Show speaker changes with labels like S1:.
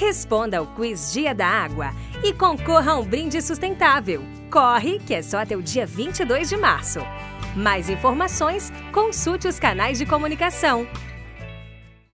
S1: Responda ao quiz Dia da Água e concorra a um brinde sustentável. Corre, que é só até o dia 22 de março. Mais informações, consulte os canais de comunicação